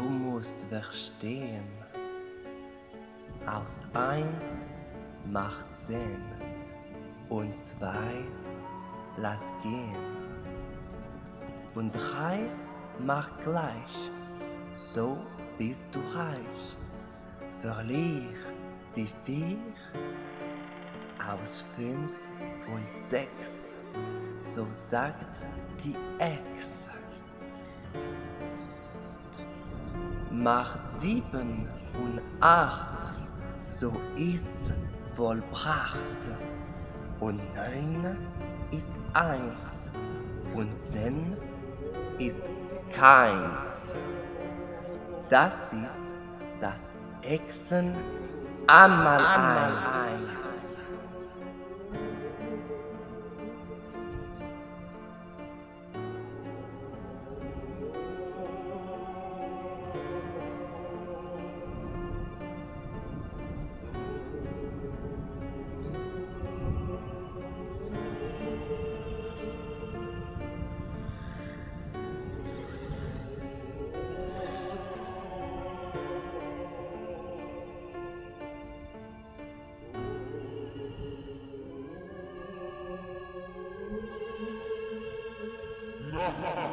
Du musst verstehen, aus eins macht zehn und zwei lass gehen. Und drei macht gleich, so bist du reich. Verlier die vier aus fünf und sechs, so sagt die Ex. Macht sieben und acht, so ist's vollbracht. Und neun ist eins und zehn ist keins. Das ist das Echsen einmal eins. Ha Ha ha ha!